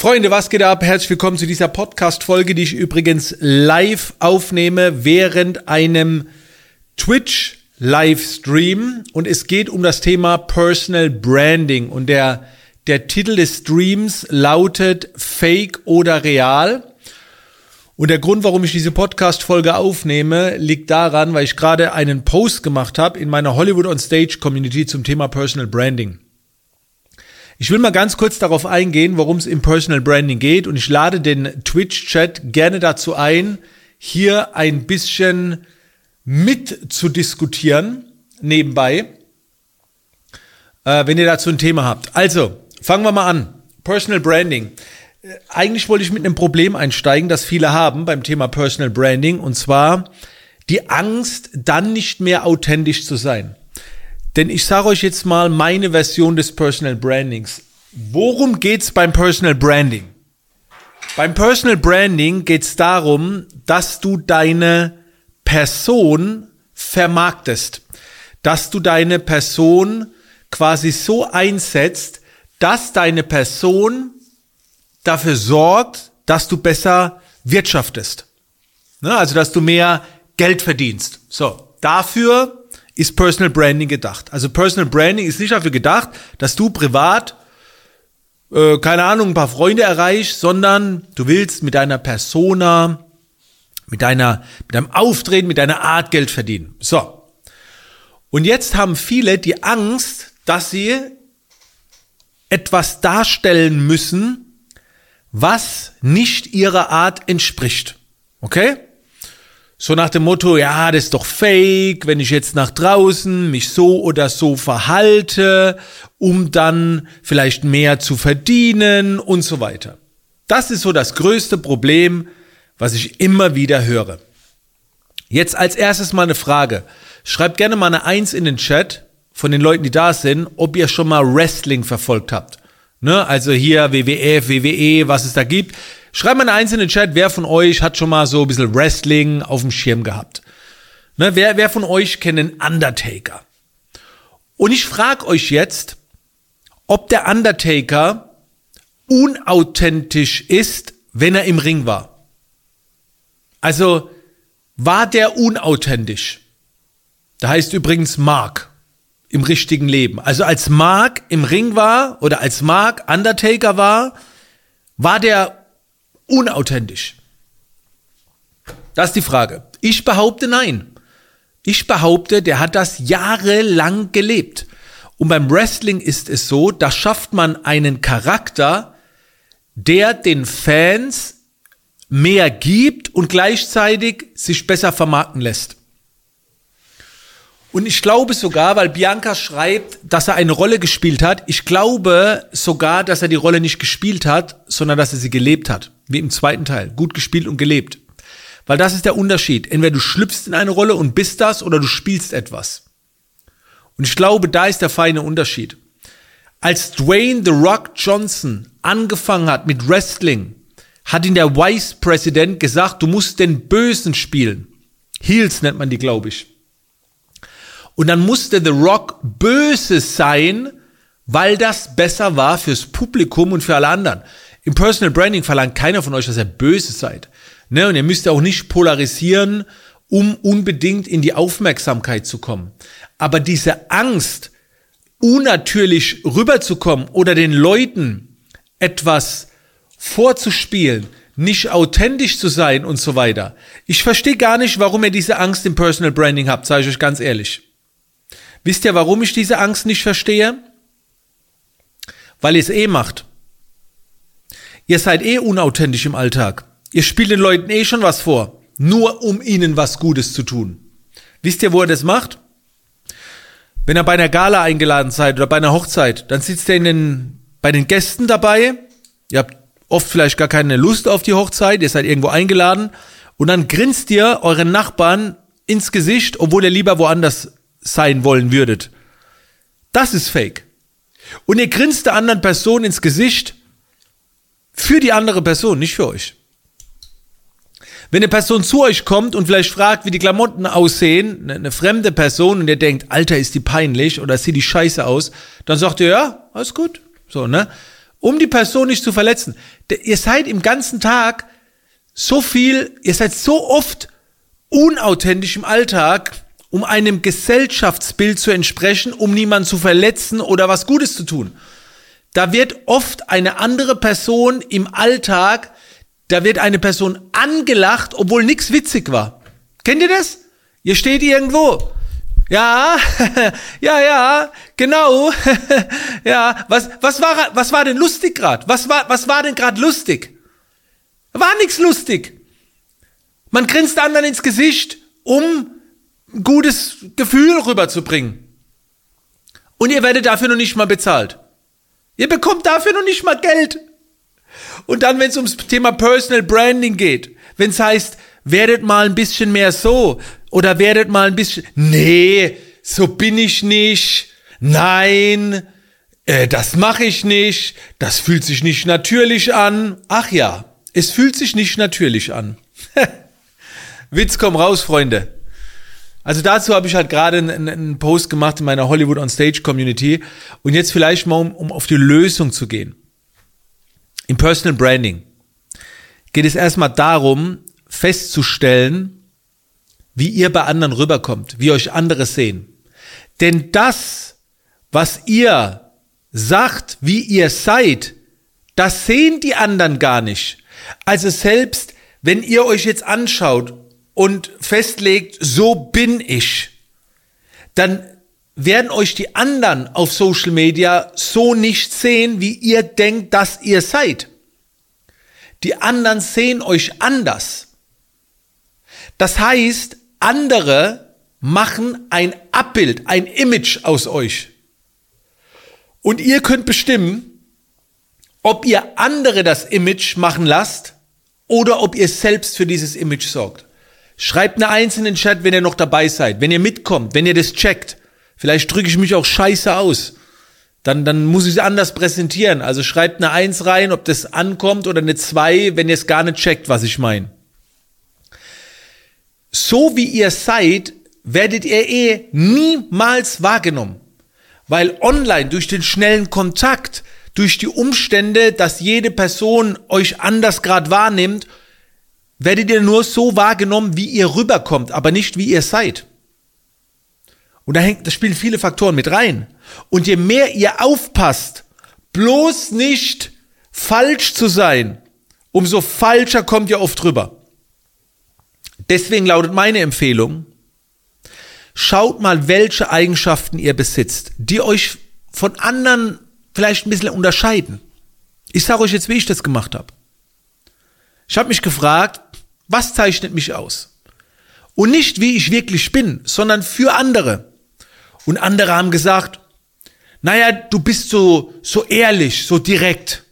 Freunde, was geht ab? Herzlich willkommen zu dieser Podcast-Folge, die ich übrigens live aufnehme während einem Twitch-Livestream. Und es geht um das Thema Personal Branding. Und der, der Titel des Streams lautet Fake oder Real. Und der Grund, warum ich diese Podcast-Folge aufnehme, liegt daran, weil ich gerade einen Post gemacht habe in meiner Hollywood on Stage Community zum Thema Personal Branding. Ich will mal ganz kurz darauf eingehen, worum es im Personal Branding geht und ich lade den Twitch-Chat gerne dazu ein, hier ein bisschen mit zu diskutieren nebenbei, äh, wenn ihr dazu ein Thema habt. Also, fangen wir mal an. Personal Branding. Äh, eigentlich wollte ich mit einem Problem einsteigen, das viele haben beim Thema Personal Branding, und zwar die Angst, dann nicht mehr authentisch zu sein. Denn ich sage euch jetzt mal meine Version des Personal Brandings. Worum geht's beim Personal Branding? Beim Personal Branding geht's darum, dass du deine Person vermarktest, dass du deine Person quasi so einsetzt, dass deine Person dafür sorgt, dass du besser wirtschaftest. Ne? Also, dass du mehr Geld verdienst. So, dafür ist Personal Branding gedacht. Also Personal Branding ist nicht dafür gedacht, dass du privat, äh, keine Ahnung, ein paar Freunde erreichst, sondern du willst mit deiner Persona, mit deiner, mit deinem Auftreten, mit deiner Art Geld verdienen. So. Und jetzt haben viele die Angst, dass sie etwas darstellen müssen, was nicht ihrer Art entspricht. Okay? So nach dem Motto, ja, das ist doch fake, wenn ich jetzt nach draußen mich so oder so verhalte, um dann vielleicht mehr zu verdienen und so weiter. Das ist so das größte Problem, was ich immer wieder höre. Jetzt als erstes mal eine Frage. Schreibt gerne mal eine Eins in den Chat von den Leuten, die da sind, ob ihr schon mal Wrestling verfolgt habt. Ne? Also hier WWF, WWE, was es da gibt. Schreibt mal eine einzelne Chat, wer von euch hat schon mal so ein bisschen Wrestling auf dem Schirm gehabt. Ne, wer, wer von euch kennt den Undertaker? Und ich frage euch jetzt, ob der Undertaker unauthentisch ist, wenn er im Ring war. Also war der unauthentisch? Da heißt übrigens Mark im richtigen Leben. Also als Mark im Ring war oder als Mark Undertaker war, war der unauthentisch? Das ist die Frage. Ich behaupte nein. Ich behaupte, der hat das jahrelang gelebt. Und beim Wrestling ist es so, da schafft man einen Charakter, der den Fans mehr gibt und gleichzeitig sich besser vermarkten lässt. Und ich glaube sogar, weil Bianca schreibt, dass er eine Rolle gespielt hat, ich glaube sogar, dass er die Rolle nicht gespielt hat, sondern dass er sie gelebt hat. Wie im zweiten Teil. Gut gespielt und gelebt. Weil das ist der Unterschied. Entweder du schlüpfst in eine Rolle und bist das oder du spielst etwas. Und ich glaube, da ist der feine Unterschied. Als Dwayne The Rock Johnson angefangen hat mit Wrestling, hat ihn der Vice President gesagt, du musst den Bösen spielen. Heels nennt man die, glaube ich. Und dann musste The Rock böse sein, weil das besser war fürs Publikum und für alle anderen. Im Personal Branding verlangt keiner von euch, dass ihr böse seid. Ne? Und ihr müsst auch nicht polarisieren, um unbedingt in die Aufmerksamkeit zu kommen. Aber diese Angst, unnatürlich rüberzukommen oder den Leuten etwas vorzuspielen, nicht authentisch zu sein und so weiter. Ich verstehe gar nicht, warum ihr diese Angst im Personal Branding habt, sage ich euch ganz ehrlich. Wisst ihr, warum ich diese Angst nicht verstehe? Weil ihr es eh macht. Ihr seid eh unauthentisch im Alltag. Ihr spielt den Leuten eh schon was vor, nur um ihnen was Gutes zu tun. Wisst ihr, wo er das macht? Wenn ihr bei einer Gala eingeladen seid oder bei einer Hochzeit, dann sitzt er in den, bei den Gästen dabei. Ihr habt oft vielleicht gar keine Lust auf die Hochzeit, ihr seid irgendwo eingeladen und dann grinst ihr euren Nachbarn ins Gesicht, obwohl ihr lieber woanders sein wollen würdet. Das ist fake. Und ihr grinst der anderen Person ins Gesicht für die andere Person, nicht für euch. Wenn eine Person zu euch kommt und vielleicht fragt, wie die Klamotten aussehen, eine fremde Person und ihr denkt, Alter, ist die peinlich oder sieht die scheiße aus, dann sagt ihr, ja, alles gut. So, ne? um die Person nicht zu verletzen. Ihr seid im ganzen Tag so viel, ihr seid so oft unauthentisch im Alltag, um einem Gesellschaftsbild zu entsprechen, um niemanden zu verletzen oder was Gutes zu tun. Da wird oft eine andere Person im Alltag, da wird eine Person angelacht, obwohl nichts witzig war. Kennt ihr das? Ihr steht irgendwo. Ja, ja, ja, genau. ja, was, was war, was war denn lustig gerade? Was war, was war denn gerade lustig? War nichts lustig. Man grinst anderen ins Gesicht, um gutes Gefühl rüberzubringen. Und ihr werdet dafür noch nicht mal bezahlt. Ihr bekommt dafür noch nicht mal Geld. Und dann, wenn es ums Thema Personal Branding geht, wenn es heißt, werdet mal ein bisschen mehr so oder werdet mal ein bisschen, nee, so bin ich nicht, nein, äh, das mache ich nicht, das fühlt sich nicht natürlich an. Ach ja, es fühlt sich nicht natürlich an. Witz, komm raus, Freunde. Also dazu habe ich halt gerade einen, Post gemacht in meiner Hollywood on Stage Community und jetzt vielleicht mal um, um auf die Lösung zu gehen. Im Personal Branding geht es erstmal darum, festzustellen, wie ihr bei anderen rüberkommt, wie euch andere sehen. Denn das, was ihr sagt, wie ihr seid, das sehen die anderen gar nicht. Also selbst wenn ihr euch jetzt anschaut und festlegt, so bin ich, dann werden euch die anderen auf Social Media so nicht sehen, wie ihr denkt, dass ihr seid. Die anderen sehen euch anders. Das heißt, andere machen ein Abbild, ein Image aus euch. Und ihr könnt bestimmen, ob ihr andere das Image machen lasst oder ob ihr selbst für dieses Image sorgt. Schreibt eine Eins in den Chat, wenn ihr noch dabei seid, wenn ihr mitkommt, wenn ihr das checkt. Vielleicht drücke ich mich auch scheiße aus. Dann, dann muss ich es anders präsentieren. Also schreibt eine Eins rein, ob das ankommt oder eine Zwei, wenn ihr es gar nicht checkt, was ich meine. So wie ihr seid, werdet ihr eh niemals wahrgenommen. Weil online durch den schnellen Kontakt, durch die Umstände, dass jede Person euch anders gerade wahrnimmt, werdet ihr nur so wahrgenommen, wie ihr rüberkommt, aber nicht wie ihr seid. Und da hängt, da spielen viele Faktoren mit rein. Und je mehr ihr aufpasst, bloß nicht falsch zu sein, umso falscher kommt ihr oft rüber. Deswegen lautet meine Empfehlung, schaut mal, welche Eigenschaften ihr besitzt, die euch von anderen vielleicht ein bisschen unterscheiden. Ich sage euch jetzt, wie ich das gemacht habe. Ich habe mich gefragt, was zeichnet mich aus? Und nicht, wie ich wirklich bin, sondern für andere. Und andere haben gesagt, naja, du bist so, so ehrlich, so direkt.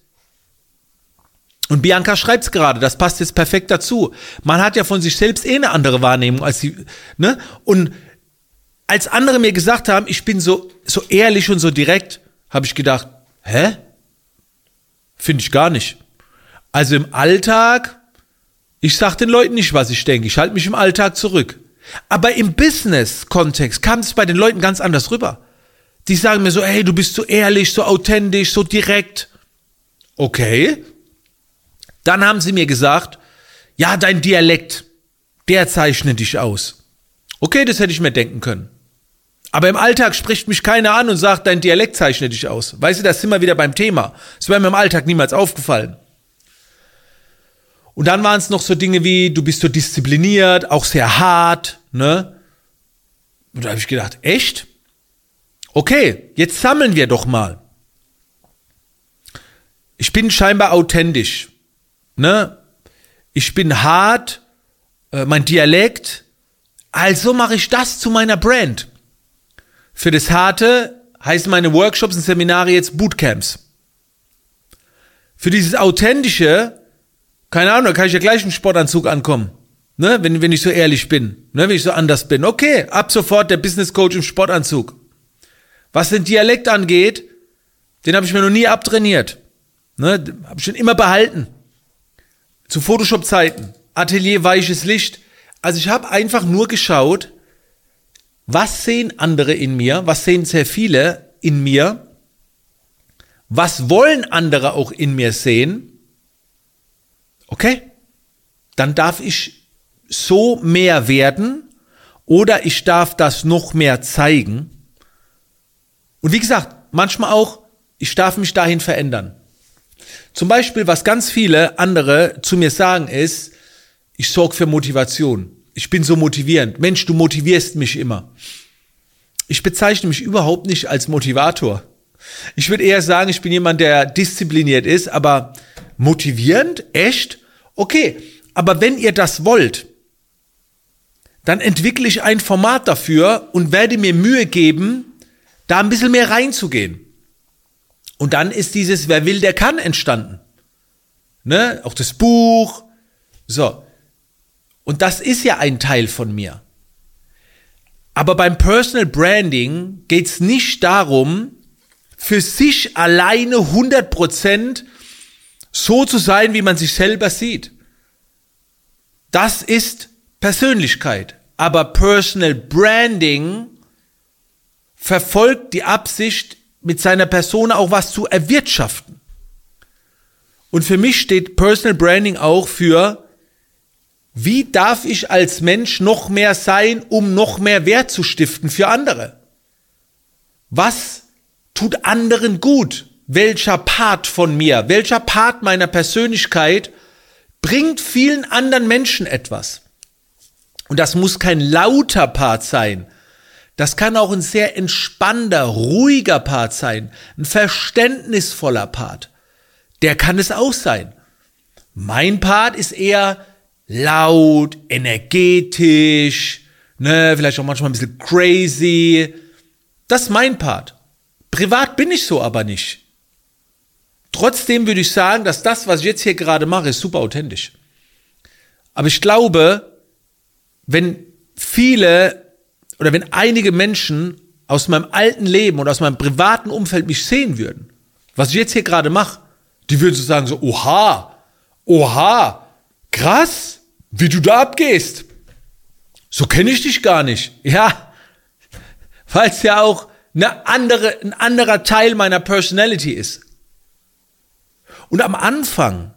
Und Bianca schreibt's gerade, das passt jetzt perfekt dazu. Man hat ja von sich selbst eh eine andere Wahrnehmung als sie, ne? Und als andere mir gesagt haben, ich bin so, so ehrlich und so direkt, habe ich gedacht, hä? Finde ich gar nicht. Also im Alltag ich sage den Leuten nicht, was ich denke. Ich halte mich im Alltag zurück. Aber im Business-Kontext kam es bei den Leuten ganz anders rüber. Die sagen mir so, hey, du bist so ehrlich, so authentisch, so direkt. Okay. Dann haben sie mir gesagt, ja, dein Dialekt, der zeichnet dich aus. Okay, das hätte ich mir denken können. Aber im Alltag spricht mich keiner an und sagt, dein Dialekt zeichnet dich aus. Weißt du, das sind wir wieder beim Thema. Das wäre mir im Alltag niemals aufgefallen. Und dann waren es noch so Dinge wie, du bist so diszipliniert, auch sehr hart, ne? Und da habe ich gedacht, echt? Okay, jetzt sammeln wir doch mal. Ich bin scheinbar authentisch, ne? Ich bin hart, äh, mein Dialekt, also mache ich das zu meiner Brand. Für das Harte heißen meine Workshops und Seminare jetzt Bootcamps. Für dieses Authentische keine Ahnung, da kann ich ja gleich im Sportanzug ankommen. Ne, wenn, wenn ich so ehrlich bin, ne, wenn ich so anders bin. Okay, ab sofort der Business Coach im Sportanzug. Was den Dialekt angeht, den habe ich mir noch nie abtrainiert. Ne, habe ich schon immer behalten. Zu Photoshop-Zeiten. Atelier weiches Licht. Also ich habe einfach nur geschaut, was sehen andere in mir, was sehen sehr viele in mir, was wollen andere auch in mir sehen, okay, dann darf ich so mehr werden oder ich darf das noch mehr zeigen. Und wie gesagt, manchmal auch, ich darf mich dahin verändern. Zum Beispiel, was ganz viele andere zu mir sagen, ist, ich sorge für Motivation. Ich bin so motivierend. Mensch, du motivierst mich immer. Ich bezeichne mich überhaupt nicht als Motivator. Ich würde eher sagen, ich bin jemand, der diszipliniert ist, aber motivierend, echt, okay. Aber wenn ihr das wollt, dann entwickle ich ein Format dafür und werde mir Mühe geben, da ein bisschen mehr reinzugehen. Und dann ist dieses Wer will, der kann entstanden. Ne? Auch das Buch. So. Und das ist ja ein Teil von mir. Aber beim Personal Branding geht es nicht darum, für sich alleine 100% so zu sein, wie man sich selber sieht. Das ist Persönlichkeit. Aber Personal Branding verfolgt die Absicht, mit seiner Person auch was zu erwirtschaften. Und für mich steht Personal Branding auch für, wie darf ich als Mensch noch mehr sein, um noch mehr Wert zu stiften für andere? Was tut anderen gut? Welcher Part von mir, welcher Part meiner Persönlichkeit bringt vielen anderen Menschen etwas? Und das muss kein lauter Part sein, das kann auch ein sehr entspannter, ruhiger Part sein, ein verständnisvoller Part. Der kann es auch sein. Mein Part ist eher laut, energetisch, ne, vielleicht auch manchmal ein bisschen crazy. Das ist mein Part. Privat bin ich so aber nicht. Trotzdem würde ich sagen, dass das, was ich jetzt hier gerade mache, ist super authentisch. Aber ich glaube, wenn viele oder wenn einige Menschen aus meinem alten Leben oder aus meinem privaten Umfeld mich sehen würden, was ich jetzt hier gerade mache, die würden so sagen so, oha, oha, krass, wie du da abgehst. So kenne ich dich gar nicht. Ja, weil es ja auch eine andere, ein anderer Teil meiner Personality ist. Und am Anfang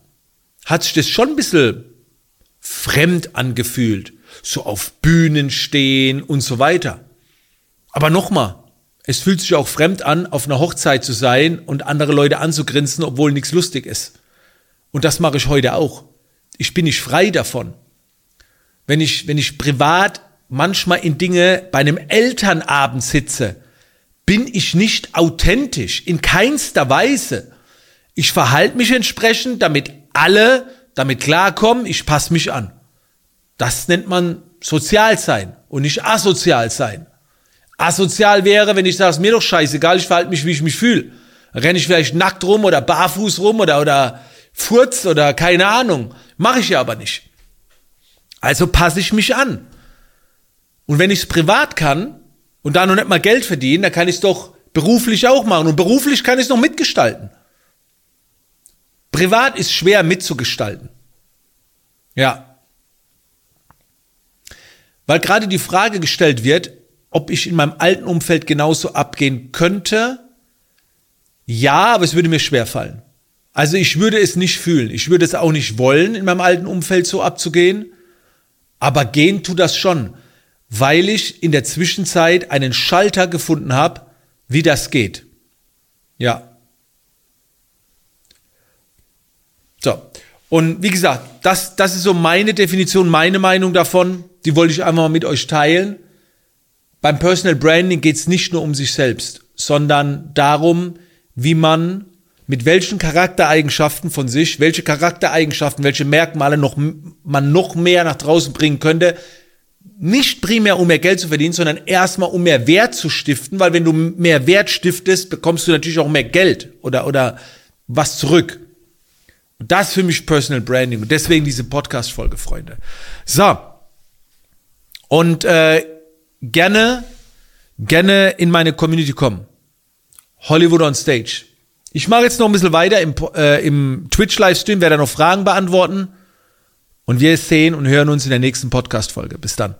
hat sich das schon ein bisschen fremd angefühlt so auf Bühnen stehen und so weiter. Aber nochmal, es fühlt sich auch fremd an, auf einer Hochzeit zu sein und andere Leute anzugrinsen, obwohl nichts lustig ist. Und das mache ich heute auch. Ich bin nicht frei davon. Wenn ich, wenn ich privat manchmal in Dinge bei einem Elternabend sitze, bin ich nicht authentisch, in keinster Weise. Ich verhalte mich entsprechend, damit alle damit klarkommen, ich passe mich an. Das nennt man sozial sein und nicht asozial sein. Asozial wäre, wenn ich sage, es mir doch scheißegal, ich verhalte mich, wie ich mich fühle. Renne ich vielleicht nackt rum oder barfuß rum oder, oder furz oder keine Ahnung. Mache ich ja aber nicht. Also passe ich mich an. Und wenn ich es privat kann und da noch nicht mal Geld verdienen, dann kann ich es doch beruflich auch machen. Und beruflich kann ich es noch mitgestalten. Privat ist schwer mitzugestalten. Ja, weil gerade die Frage gestellt wird, ob ich in meinem alten Umfeld genauso abgehen könnte. Ja, aber es würde mir schwer fallen. Also ich würde es nicht fühlen. Ich würde es auch nicht wollen, in meinem alten Umfeld so abzugehen. Aber gehen tut das schon, weil ich in der Zwischenzeit einen Schalter gefunden habe, wie das geht. Ja. So. Und wie gesagt, das, das ist so meine Definition, meine Meinung davon die wollte ich einfach mal mit euch teilen. Beim Personal Branding geht es nicht nur um sich selbst, sondern darum, wie man mit welchen Charaktereigenschaften von sich, welche Charaktereigenschaften, welche Merkmale noch, man noch mehr nach draußen bringen könnte. Nicht primär, um mehr Geld zu verdienen, sondern erstmal, um mehr Wert zu stiften, weil wenn du mehr Wert stiftest, bekommst du natürlich auch mehr Geld oder, oder was zurück. Und das ist für mich Personal Branding und deswegen diese Podcast-Folge, Freunde. So. Und äh, gerne, gerne in meine Community kommen. Hollywood on Stage. Ich mache jetzt noch ein bisschen weiter im, äh, im Twitch-Livestream, werde noch Fragen beantworten. Und wir sehen und hören uns in der nächsten Podcast-Folge. Bis dann.